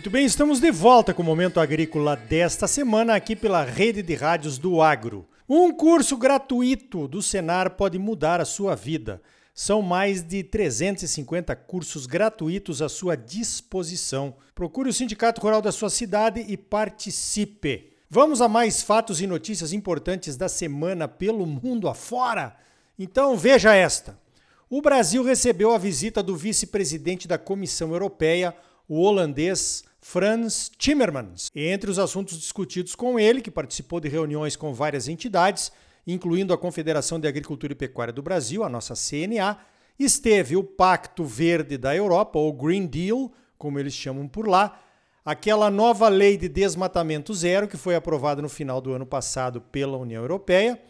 Muito bem, estamos de volta com o Momento Agrícola desta semana aqui pela Rede de Rádios do Agro. Um curso gratuito do Senar pode mudar a sua vida. São mais de 350 cursos gratuitos à sua disposição. Procure o Sindicato Rural da sua cidade e participe. Vamos a mais fatos e notícias importantes da semana pelo mundo afora? Então veja esta. O Brasil recebeu a visita do vice-presidente da Comissão Europeia, o holandês Frans Timmermans. Entre os assuntos discutidos com ele, que participou de reuniões com várias entidades, incluindo a Confederação de Agricultura e Pecuária do Brasil, a nossa CNA, esteve o Pacto Verde da Europa, ou Green Deal, como eles chamam por lá, aquela nova lei de desmatamento zero que foi aprovada no final do ano passado pela União Europeia,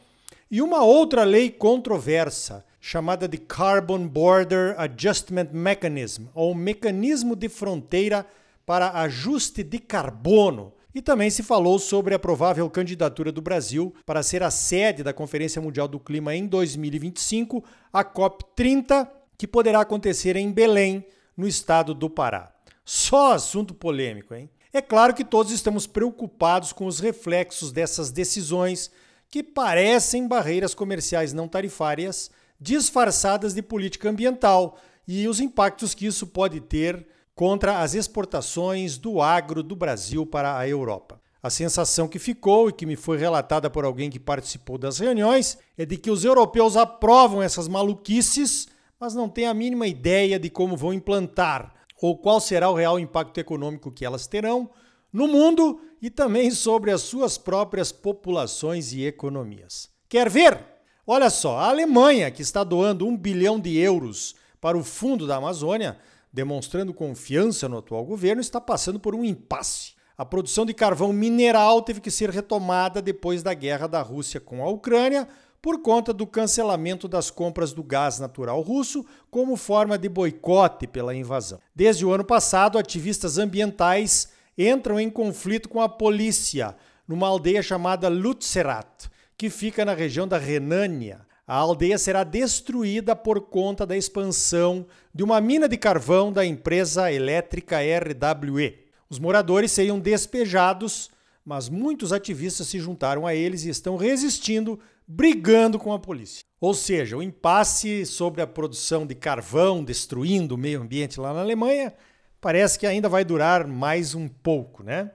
e uma outra lei controversa, chamada de Carbon Border Adjustment Mechanism, ou Mecanismo de Fronteira para Ajuste de Carbono. E também se falou sobre a provável candidatura do Brasil para ser a sede da Conferência Mundial do Clima em 2025, a COP30, que poderá acontecer em Belém, no estado do Pará. Só assunto polêmico, hein? É claro que todos estamos preocupados com os reflexos dessas decisões que parecem barreiras comerciais não tarifárias disfarçadas de política ambiental e os impactos que isso pode ter contra as exportações do agro do Brasil para a Europa. A sensação que ficou e que me foi relatada por alguém que participou das reuniões é de que os europeus aprovam essas maluquices, mas não têm a mínima ideia de como vão implantar ou qual será o real impacto econômico que elas terão no mundo e também sobre as suas próprias populações e economias. Quer ver? Olha só, a Alemanha, que está doando um bilhão de euros para o fundo da Amazônia, demonstrando confiança no atual governo, está passando por um impasse. A produção de carvão mineral teve que ser retomada depois da guerra da Rússia com a Ucrânia, por conta do cancelamento das compras do gás natural russo como forma de boicote pela invasão. Desde o ano passado, ativistas ambientais entram em conflito com a polícia numa aldeia chamada Lutzerat, que fica na região da Renânia. A aldeia será destruída por conta da expansão de uma mina de carvão da empresa elétrica RWE. Os moradores seriam despejados, mas muitos ativistas se juntaram a eles e estão resistindo, brigando com a polícia. Ou seja, o impasse sobre a produção de carvão destruindo o meio ambiente lá na Alemanha parece que ainda vai durar mais um pouco, né?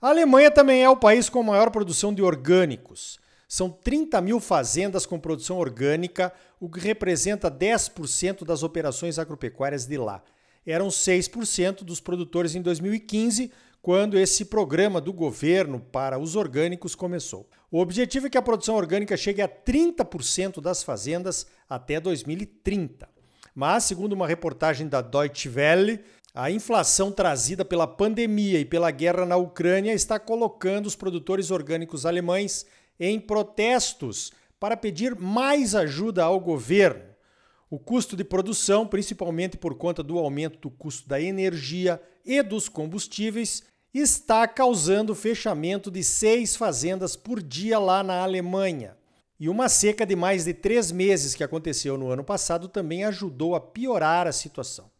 A Alemanha também é o país com a maior produção de orgânicos. São 30 mil fazendas com produção orgânica, o que representa 10% das operações agropecuárias de lá. Eram 6% dos produtores em 2015, quando esse programa do governo para os orgânicos começou. O objetivo é que a produção orgânica chegue a 30% das fazendas até 2030. Mas, segundo uma reportagem da Deutsche Welle, a inflação trazida pela pandemia e pela guerra na Ucrânia está colocando os produtores orgânicos alemães em protestos para pedir mais ajuda ao governo. O custo de produção, principalmente por conta do aumento do custo da energia e dos combustíveis, está causando o fechamento de seis fazendas por dia lá na Alemanha. E uma seca de mais de três meses que aconteceu no ano passado também ajudou a piorar a situação.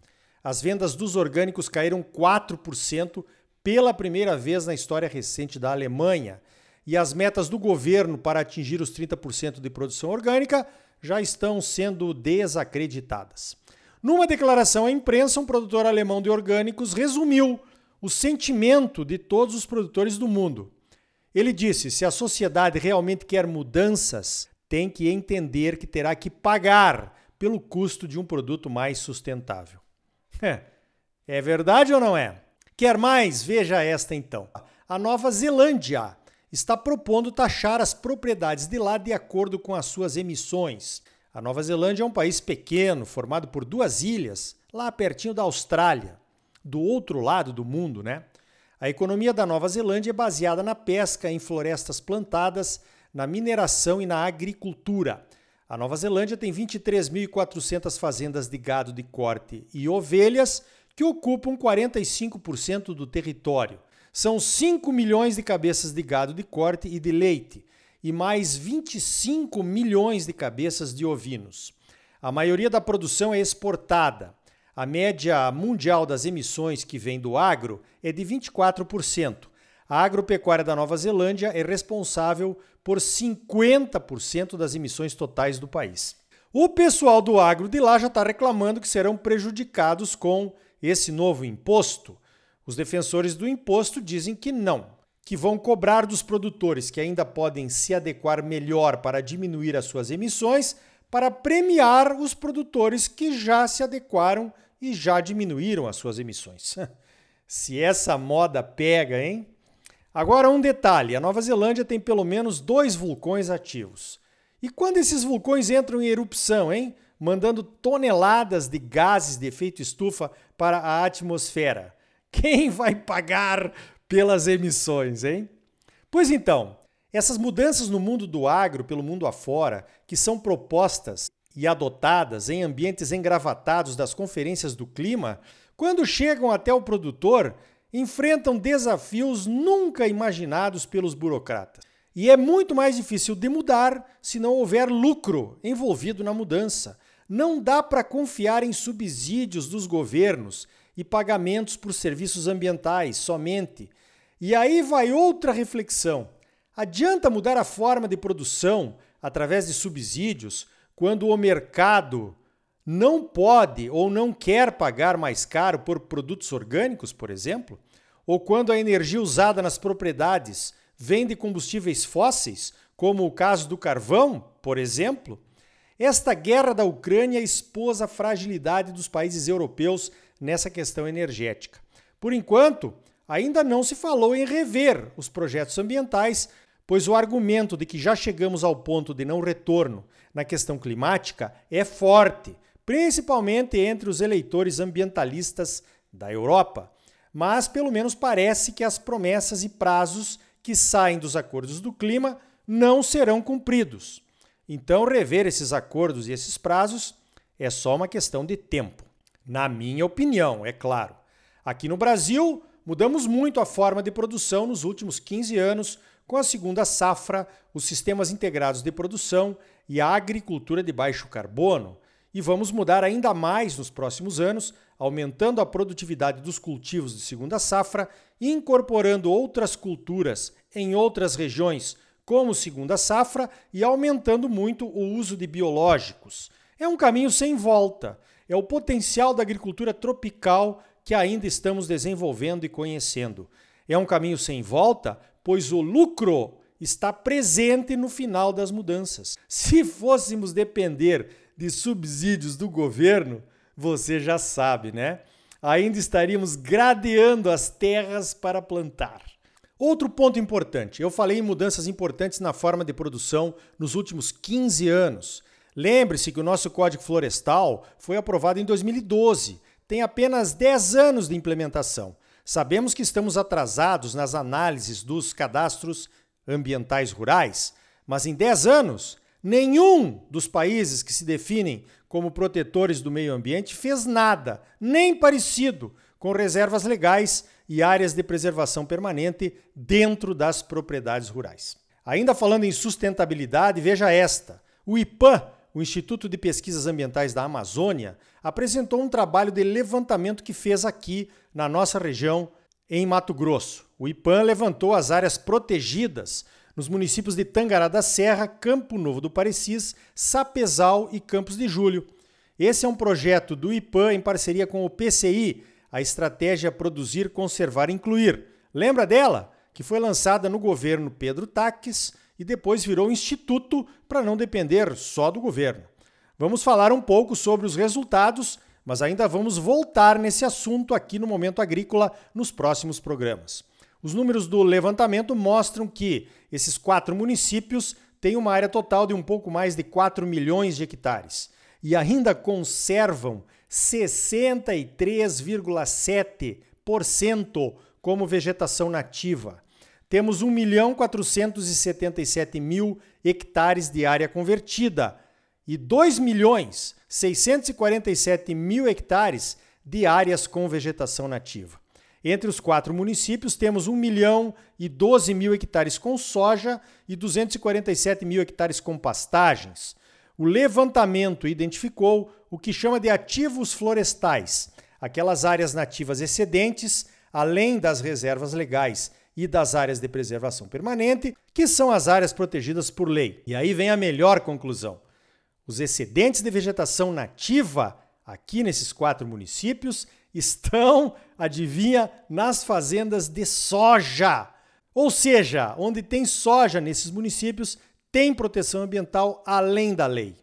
As vendas dos orgânicos caíram 4% pela primeira vez na história recente da Alemanha e as metas do governo para atingir os 30% de produção orgânica já estão sendo desacreditadas. Numa declaração à imprensa, um produtor alemão de orgânicos resumiu o sentimento de todos os produtores do mundo. Ele disse: se a sociedade realmente quer mudanças, tem que entender que terá que pagar pelo custo de um produto mais sustentável. É, é verdade ou não é? Quer mais? Veja esta então. A Nova Zelândia está propondo taxar as propriedades de lá de acordo com as suas emissões. A Nova Zelândia é um país pequeno, formado por duas ilhas, lá pertinho da Austrália, do outro lado do mundo, né? A economia da Nova Zelândia é baseada na pesca em florestas plantadas, na mineração e na agricultura. A Nova Zelândia tem 23.400 fazendas de gado de corte e ovelhas, que ocupam 45% do território. São 5 milhões de cabeças de gado de corte e de leite e mais 25 milhões de cabeças de ovinos. A maioria da produção é exportada. A média mundial das emissões que vem do agro é de 24%. A agropecuária da Nova Zelândia é responsável por 50% das emissões totais do país. O pessoal do agro de lá já está reclamando que serão prejudicados com esse novo imposto. Os defensores do imposto dizem que não, que vão cobrar dos produtores que ainda podem se adequar melhor para diminuir as suas emissões, para premiar os produtores que já se adequaram e já diminuíram as suas emissões. Se essa moda pega, hein? Agora, um detalhe: a Nova Zelândia tem pelo menos dois vulcões ativos. E quando esses vulcões entram em erupção, hein? Mandando toneladas de gases de efeito estufa para a atmosfera. Quem vai pagar pelas emissões, hein? Pois então, essas mudanças no mundo do agro, pelo mundo afora, que são propostas e adotadas em ambientes engravatados das conferências do clima, quando chegam até o produtor, enfrentam desafios nunca imaginados pelos burocratas. E é muito mais difícil de mudar se não houver lucro envolvido na mudança. Não dá para confiar em subsídios dos governos e pagamentos por serviços ambientais somente. E aí vai outra reflexão. Adianta mudar a forma de produção através de subsídios quando o mercado não pode ou não quer pagar mais caro por produtos orgânicos, por exemplo, ou quando a energia usada nas propriedades vem de combustíveis fósseis, como o caso do carvão, por exemplo, esta guerra da Ucrânia expôs a fragilidade dos países europeus nessa questão energética. Por enquanto, ainda não se falou em rever os projetos ambientais, pois o argumento de que já chegamos ao ponto de não retorno na questão climática é forte, principalmente entre os eleitores ambientalistas da Europa. Mas pelo menos parece que as promessas e prazos que saem dos acordos do clima não serão cumpridos. Então, rever esses acordos e esses prazos é só uma questão de tempo. Na minha opinião, é claro. Aqui no Brasil, mudamos muito a forma de produção nos últimos 15 anos com a segunda safra, os sistemas integrados de produção e a agricultura de baixo carbono, e vamos mudar ainda mais nos próximos anos, aumentando a produtividade dos cultivos de segunda safra e incorporando outras culturas em outras regiões, como segunda safra, e aumentando muito o uso de biológicos. É um caminho sem volta. É o potencial da agricultura tropical que ainda estamos desenvolvendo e conhecendo. É um caminho sem volta, pois o lucro está presente no final das mudanças. Se fôssemos depender de subsídios do governo, você já sabe, né? Ainda estaríamos gradeando as terras para plantar. Outro ponto importante: eu falei em mudanças importantes na forma de produção nos últimos 15 anos. Lembre-se que o nosso Código Florestal foi aprovado em 2012, tem apenas 10 anos de implementação. Sabemos que estamos atrasados nas análises dos cadastros ambientais rurais, mas em 10 anos, nenhum dos países que se definem como protetores do meio ambiente fez nada, nem parecido, com reservas legais e áreas de preservação permanente dentro das propriedades rurais. Ainda falando em sustentabilidade, veja esta: o IPAM, o Instituto de Pesquisas Ambientais da Amazônia, apresentou um trabalho de levantamento que fez aqui na nossa região em Mato Grosso. O IPAM levantou as áreas protegidas nos municípios de Tangará da Serra, Campo Novo do Parecis, Sapezal e Campos de Julho. Esse é um projeto do IPAM em parceria com o PCI, a estratégia Produzir, Conservar e Incluir. Lembra dela? Que foi lançada no governo Pedro Taques e depois virou instituto para não depender só do governo. Vamos falar um pouco sobre os resultados mas ainda vamos voltar nesse assunto aqui no Momento Agrícola nos próximos programas. Os números do levantamento mostram que esses quatro municípios têm uma área total de um pouco mais de 4 milhões de hectares e ainda conservam 63,7% como vegetação nativa. Temos 1 milhão 477 mil hectares de área convertida e 2 milhões 647 mil hectares de áreas com vegetação nativa. Entre os quatro municípios, temos 1 milhão e 12 mil hectares com soja e 247 mil hectares com pastagens. O levantamento identificou o que chama de ativos florestais, aquelas áreas nativas excedentes, além das reservas legais e das áreas de preservação permanente, que são as áreas protegidas por lei. E aí vem a melhor conclusão. Os excedentes de vegetação nativa aqui nesses quatro municípios estão, adivinha, nas fazendas de soja. Ou seja, onde tem soja nesses municípios, tem proteção ambiental além da lei.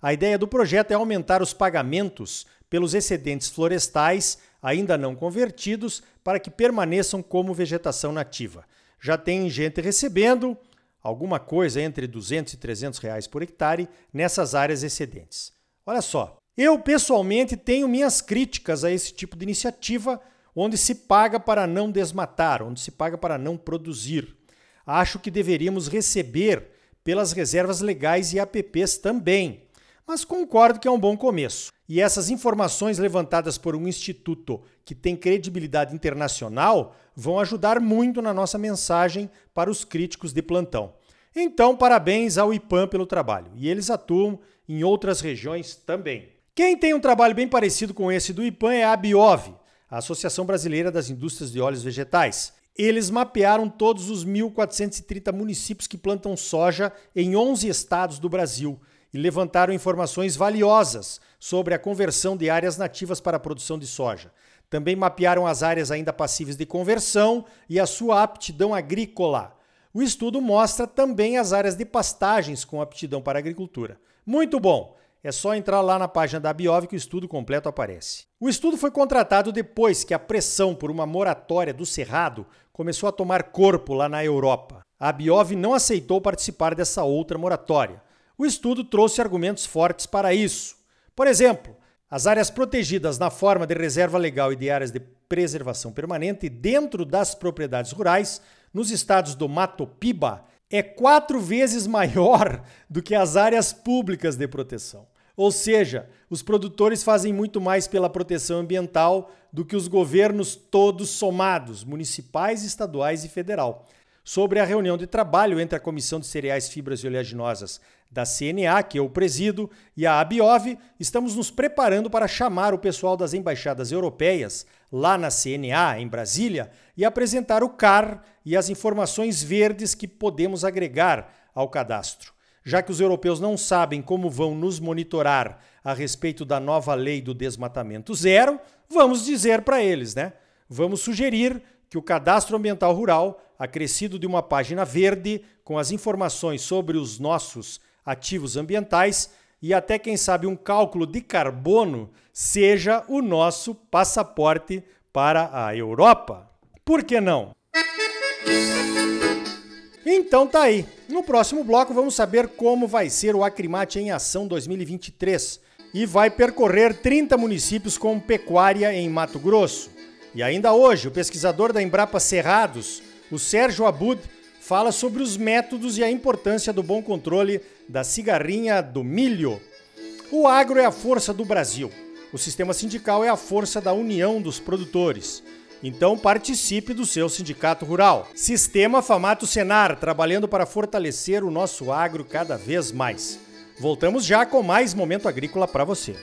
A ideia do projeto é aumentar os pagamentos pelos excedentes florestais ainda não convertidos para que permaneçam como vegetação nativa. Já tem gente recebendo alguma coisa entre 200 e 300 reais por hectare nessas áreas excedentes. Olha só, eu pessoalmente tenho minhas críticas a esse tipo de iniciativa onde se paga para não desmatar, onde se paga para não produzir. Acho que deveríamos receber pelas reservas legais e APPs também. Mas concordo que é um bom começo. E essas informações levantadas por um instituto que tem credibilidade internacional vão ajudar muito na nossa mensagem para os críticos de plantão. Então, parabéns ao IPAM pelo trabalho. E eles atuam em outras regiões também. Quem tem um trabalho bem parecido com esse do IPAM é a Biov, a Associação Brasileira das Indústrias de Óleos Vegetais. Eles mapearam todos os 1.430 municípios que plantam soja em 11 estados do Brasil e levantaram informações valiosas sobre a conversão de áreas nativas para a produção de soja. Também mapearam as áreas ainda passíveis de conversão e a sua aptidão agrícola. O estudo mostra também as áreas de pastagens com aptidão para a agricultura. Muito bom! É só entrar lá na página da Biov que o estudo completo aparece. O estudo foi contratado depois que a pressão por uma moratória do Cerrado começou a tomar corpo lá na Europa. A Biov não aceitou participar dessa outra moratória. O estudo trouxe argumentos fortes para isso. Por exemplo, as áreas protegidas na forma de reserva legal e de áreas de preservação permanente dentro das propriedades rurais, nos estados do Mato Piba, é quatro vezes maior do que as áreas públicas de proteção. Ou seja, os produtores fazem muito mais pela proteção ambiental do que os governos todos somados, municipais, estaduais e federal. Sobre a reunião de trabalho entre a Comissão de Cereais, Fibras e Oleaginosas da CNA, que eu presido, e a Abiov, estamos nos preparando para chamar o pessoal das embaixadas europeias lá na CNA, em Brasília, e apresentar o CAR e as informações verdes que podemos agregar ao cadastro já que os europeus não sabem como vão nos monitorar a respeito da nova lei do desmatamento zero, vamos dizer para eles, né? Vamos sugerir que o cadastro ambiental rural, acrescido de uma página verde com as informações sobre os nossos ativos ambientais e até quem sabe um cálculo de carbono, seja o nosso passaporte para a Europa. Por que não? Então tá aí. No próximo bloco vamos saber como vai ser o Acrimate em Ação 2023 e vai percorrer 30 municípios com pecuária em Mato Grosso. E ainda hoje, o pesquisador da Embrapa Cerrados, o Sérgio Abud, fala sobre os métodos e a importância do bom controle da cigarrinha do milho. O agro é a força do Brasil. O sistema sindical é a força da união dos produtores. Então participe do seu sindicato rural. Sistema Famato Senar, trabalhando para fortalecer o nosso agro cada vez mais. Voltamos já com mais momento agrícola para você.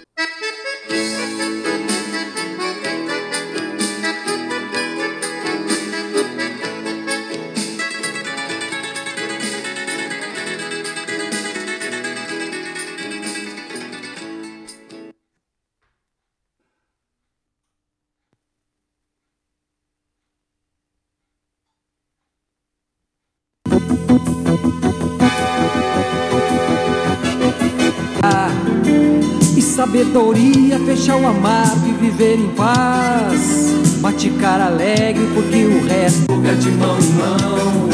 Sabedoria, fechar o amargo e viver em paz. Maticar alegre, porque o resto é de mão em mão.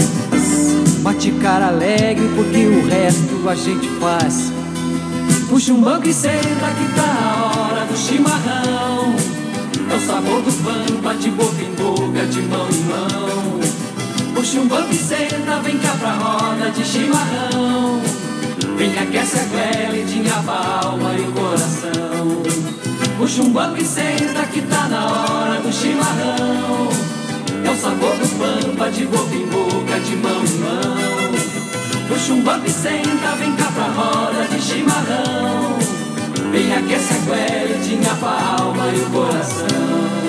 Maticar alegre, porque o resto a gente faz. Puxa um banco e senta que tá a hora do chimarrão. É o sabor do pão, bate boca em boca, de mão em mão. Puxa um banco e senta, vem cá pra roda de chimarrão. Puxa um banco e senta que tá na hora do chimarrão. É o sabor do pampa, de boca em boca, de mão em mão. Puxa um banco e senta, vem cá pra roda de chimarrão. Bem aquece a goela e tinha alma e o coração